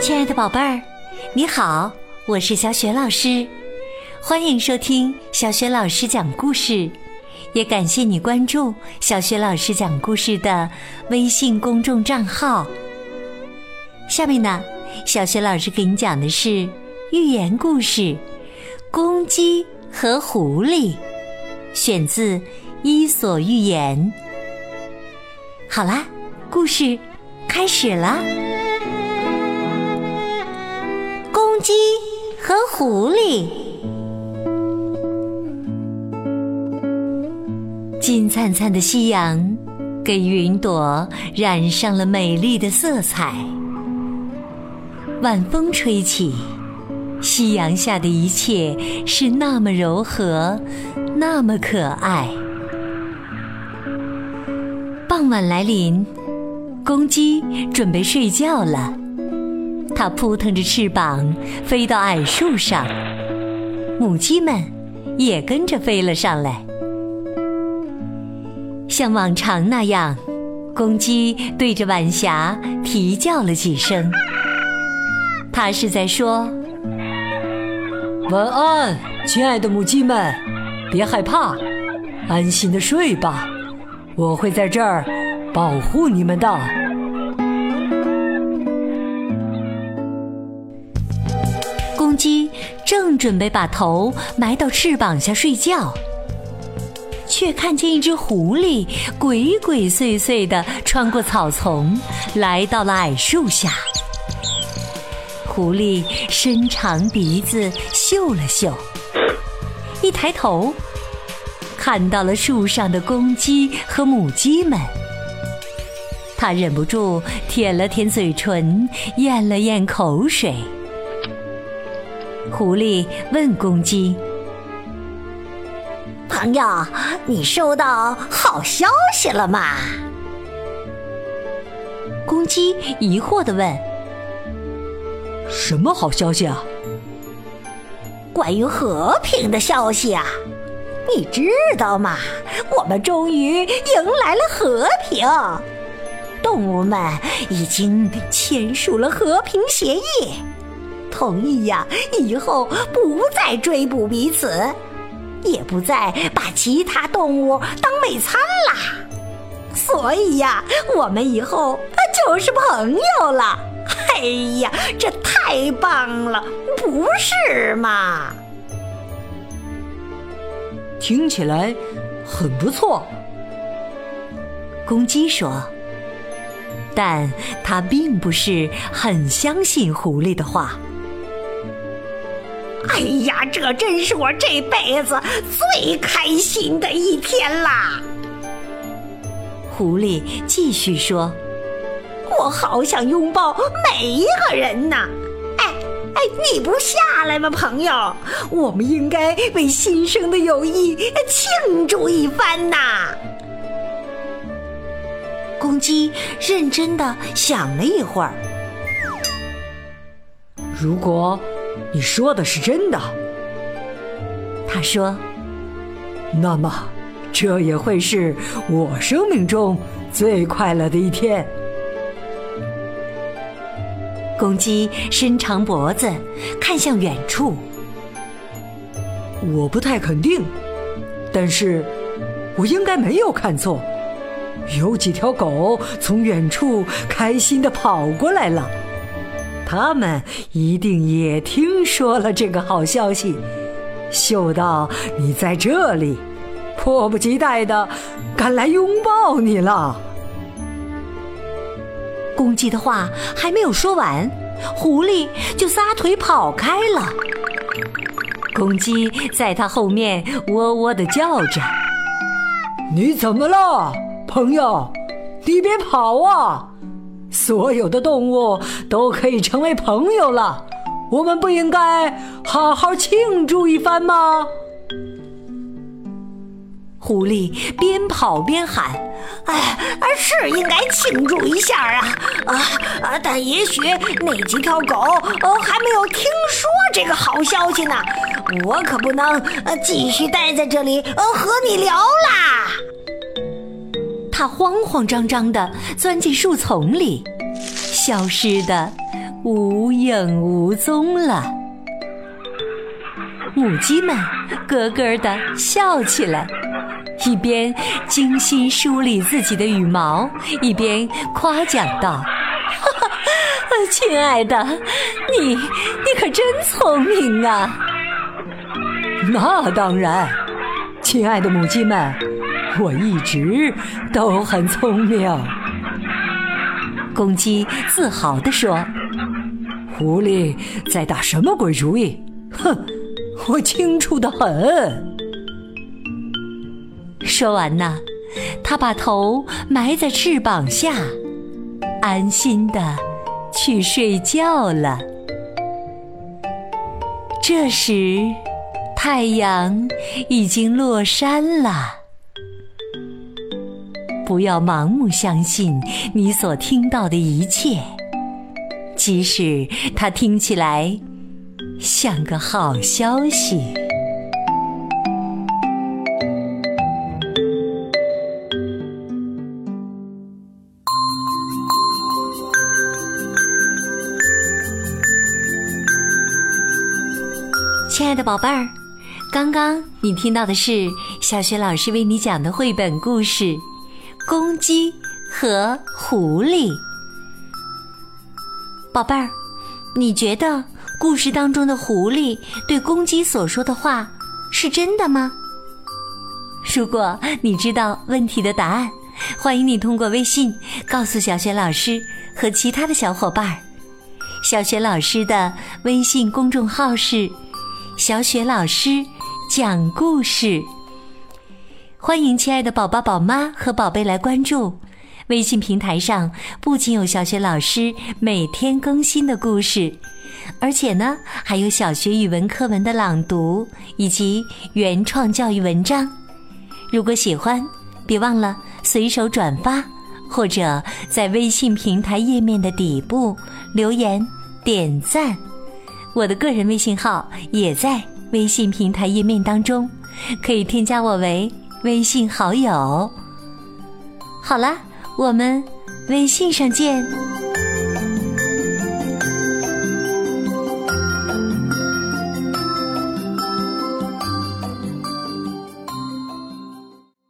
亲爱的宝贝儿，你好，我是小雪老师，欢迎收听小雪老师讲故事，也感谢你关注小雪老师讲故事的微信公众账号。下面呢，小雪老师给你讲的是寓言故事《公鸡和狐狸》，选自《伊索寓言》。好啦，故事开始了。鸡和狐狸，金灿灿的夕阳给云朵染上了美丽的色彩。晚风吹起，夕阳下的一切是那么柔和，那么可爱。傍晚来临，公鸡准备睡觉了。它扑腾着翅膀飞到矮树上，母鸡们也跟着飞了上来。像往常那样，公鸡对着晚霞啼叫了几声。它是在说：“晚安，亲爱的母鸡们，别害怕，安心的睡吧。”我会在这儿保护你们的。正准备把头埋到翅膀下睡觉，却看见一只狐狸鬼鬼祟祟的穿过草丛，来到了矮树下。狐狸伸长鼻子嗅了嗅，一抬头。看到了树上的公鸡和母鸡们，他忍不住舔了舔嘴唇，咽了咽口水。狐狸问公鸡：“朋友，你收到好消息了吗？”公鸡疑惑的问：“什么好消息啊？”“关于和平的消息啊。”你知道吗？我们终于迎来了和平。动物们已经签署了和平协议，同意呀，以后不再追捕彼此，也不再把其他动物当美餐啦。所以呀，我们以后就是朋友了。哎呀，这太棒了，不是吗？听起来很不错，公鸡说。但他并不是很相信狐狸的话。哎呀，这真是我这辈子最开心的一天啦！狐狸继续说：“我好想拥抱每一个人呐！”哎哎，你不下来吗，朋友？我们应该为新生的友谊庆祝一番呐！公鸡认真的想了一会儿。如果你说的是真的，他说，那么这也会是我生命中最快乐的一天。公鸡伸长脖子，看向远处。我不太肯定，但是我应该没有看错。有几条狗从远处开心的跑过来了，它们一定也听说了这个好消息，嗅到你在这里，迫不及待的赶来拥抱你了。公鸡的话还没有说完，狐狸就撒腿跑开了。公鸡在它后面喔喔的叫着：“你怎么了，朋友？你别跑啊！所有的动物都可以成为朋友了，我们不应该好好庆祝一番吗？”狐狸边跑边喊：“哎，是应该庆祝一下啊！啊啊！但也许那几条狗哦还没有听说这个好消息呢。我可不能继续待在这里和你聊啦。”他慌慌张张的钻进树丛里，消失的无影无踪了。母鸡们咯咯地笑起来，一边精心梳理自己的羽毛，一边夸奖道：“哈哈，亲爱的，你你可真聪明啊！”那当然，亲爱的母鸡们，我一直都很聪明。公鸡自豪地说：“狐狸在打什么鬼主意？哼！”我清楚的很。说完呢，他把头埋在翅膀下，安心的去睡觉了。这时，太阳已经落山了。不要盲目相信你所听到的一切，即使它听起来。像个好消息，亲爱的宝贝儿，刚刚你听到的是小雪老师为你讲的绘本故事《公鸡和狐狸》。宝贝儿，你觉得？故事当中的狐狸对公鸡所说的话是真的吗？如果你知道问题的答案，欢迎你通过微信告诉小雪老师和其他的小伙伴。小雪老师的微信公众号是“小雪老师讲故事”，欢迎亲爱的宝宝、宝妈和宝贝来关注。微信平台上不仅有小雪老师每天更新的故事。而且呢，还有小学语文课文的朗读以及原创教育文章。如果喜欢，别忘了随手转发，或者在微信平台页面的底部留言点赞。我的个人微信号也在微信平台页面当中，可以添加我为微信好友。好了，我们微信上见。